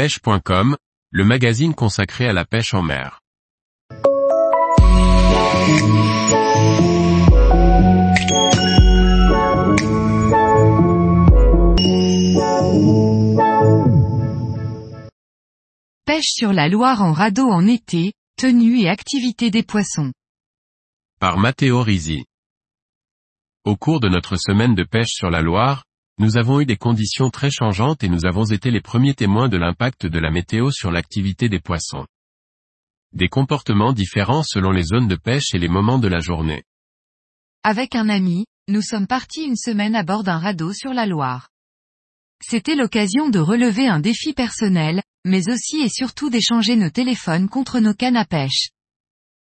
pêche.com, le magazine consacré à la pêche en mer. Pêche sur la Loire en radeau en été, tenue et activité des poissons. Par Matteo Risi. Au cours de notre semaine de pêche sur la Loire, nous avons eu des conditions très changeantes et nous avons été les premiers témoins de l'impact de la météo sur l'activité des poissons. Des comportements différents selon les zones de pêche et les moments de la journée. Avec un ami, nous sommes partis une semaine à bord d'un radeau sur la Loire. C'était l'occasion de relever un défi personnel, mais aussi et surtout d'échanger nos téléphones contre nos cannes à pêche.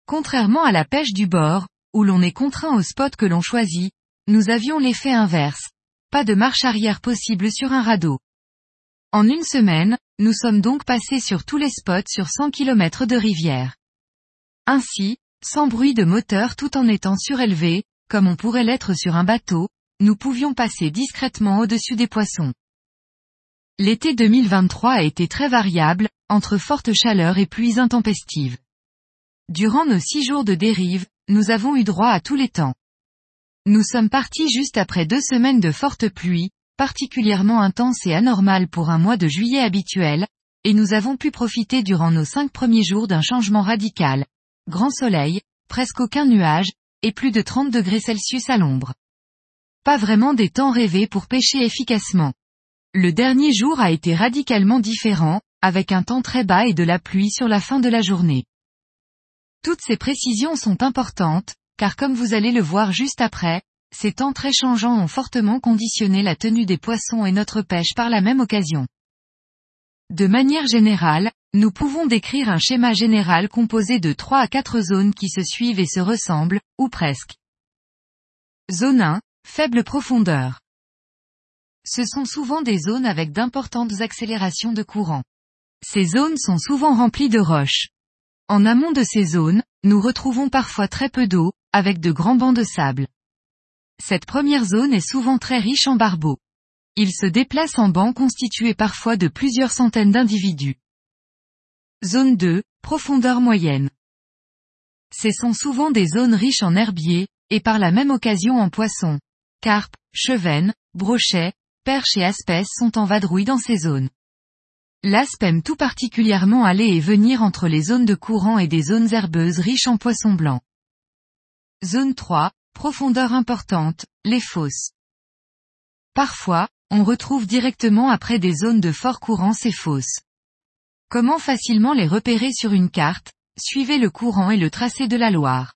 Contrairement à la pêche du bord, où l'on est contraint au spot que l'on choisit, nous avions l'effet inverse. Pas de marche arrière possible sur un radeau. En une semaine, nous sommes donc passés sur tous les spots sur 100 km de rivière. Ainsi, sans bruit de moteur tout en étant surélevé, comme on pourrait l'être sur un bateau, nous pouvions passer discrètement au-dessus des poissons. L'été 2023 a été très variable, entre forte chaleur et pluies intempestives. Durant nos six jours de dérive, nous avons eu droit à tous les temps. Nous sommes partis juste après deux semaines de fortes pluies, particulièrement intenses et anormales pour un mois de juillet habituel, et nous avons pu profiter durant nos cinq premiers jours d'un changement radical. Grand soleil, presque aucun nuage, et plus de 30 degrés Celsius à l'ombre. Pas vraiment des temps rêvés pour pêcher efficacement. Le dernier jour a été radicalement différent, avec un temps très bas et de la pluie sur la fin de la journée. Toutes ces précisions sont importantes, car comme vous allez le voir juste après, ces temps très changeants ont fortement conditionné la tenue des poissons et notre pêche par la même occasion. De manière générale, nous pouvons décrire un schéma général composé de 3 à 4 zones qui se suivent et se ressemblent, ou presque. Zone 1, faible profondeur. Ce sont souvent des zones avec d'importantes accélérations de courant. Ces zones sont souvent remplies de roches. En amont de ces zones, nous retrouvons parfois très peu d'eau, avec de grands bancs de sable. Cette première zone est souvent très riche en barbeaux. Ils se déplacent en bancs constitués parfois de plusieurs centaines d'individus. Zone 2, profondeur moyenne. Ce sont souvent des zones riches en herbiers, et par la même occasion en poissons. Carpes, chevennes, brochets, perches et aspès sont en vadrouille dans ces zones. L'aspe aime tout particulièrement aller et venir entre les zones de courant et des zones herbeuses riches en poissons blancs. Zone 3, profondeur importante, les fosses. Parfois, on retrouve directement après des zones de fort courant ces fosses. Comment facilement les repérer sur une carte? Suivez le courant et le tracé de la Loire.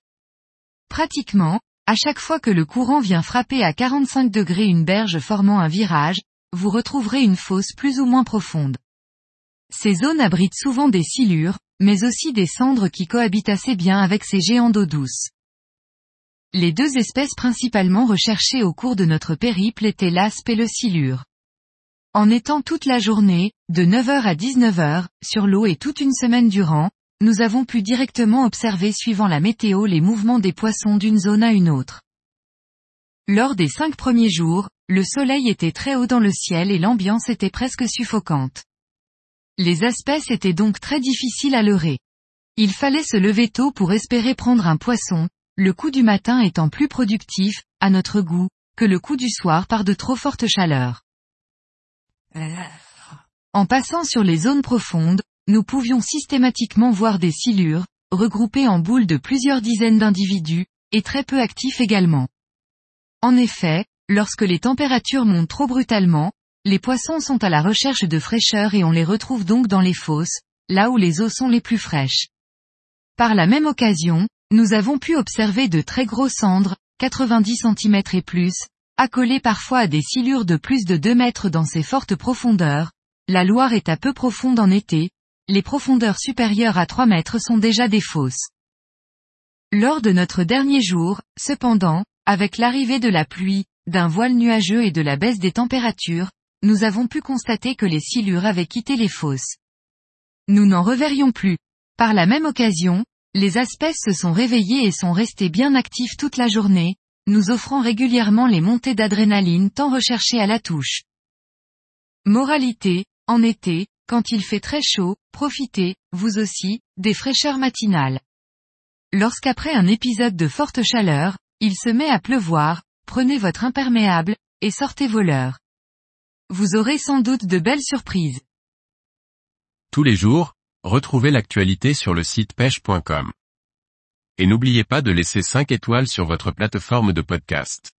Pratiquement, à chaque fois que le courant vient frapper à 45 degrés une berge formant un virage, vous retrouverez une fosse plus ou moins profonde. Ces zones abritent souvent des silures, mais aussi des cendres qui cohabitent assez bien avec ces géants d'eau douce. Les deux espèces principalement recherchées au cours de notre périple étaient l'aspe et le silure. En étant toute la journée, de 9h à 19h, sur l'eau et toute une semaine durant, nous avons pu directement observer suivant la météo les mouvements des poissons d'une zone à une autre. Lors des cinq premiers jours, le soleil était très haut dans le ciel et l'ambiance était presque suffocante. Les espèces étaient donc très difficiles à leurrer. Il fallait se lever tôt pour espérer prendre un poisson, le coup du matin étant plus productif, à notre goût, que le coup du soir par de trop fortes chaleurs. En passant sur les zones profondes, nous pouvions systématiquement voir des silures, regroupées en boules de plusieurs dizaines d'individus, et très peu actifs également. En effet, lorsque les températures montent trop brutalement, les poissons sont à la recherche de fraîcheur et on les retrouve donc dans les fosses, là où les eaux sont les plus fraîches. Par la même occasion, nous avons pu observer de très gros cendres, 90 cm et plus, accolés parfois à des silures de plus de 2 mètres dans ces fortes profondeurs. La Loire est à peu profonde en été, les profondeurs supérieures à 3 mètres sont déjà des fosses. Lors de notre dernier jour, cependant, avec l'arrivée de la pluie, d'un voile nuageux et de la baisse des températures, nous avons pu constater que les silures avaient quitté les fosses. Nous n'en reverrions plus. Par la même occasion, les espèces se sont réveillés et sont restés bien actifs toute la journée, nous offrant régulièrement les montées d'adrénaline tant recherchées à la touche. Moralité, en été, quand il fait très chaud, profitez, vous aussi, des fraîcheurs matinales. Lorsqu'après un épisode de forte chaleur, il se met à pleuvoir, prenez votre imperméable, et sortez vos leurres. Vous aurez sans doute de belles surprises. Tous les jours, retrouvez l'actualité sur le site pêche.com. Et n'oubliez pas de laisser 5 étoiles sur votre plateforme de podcast.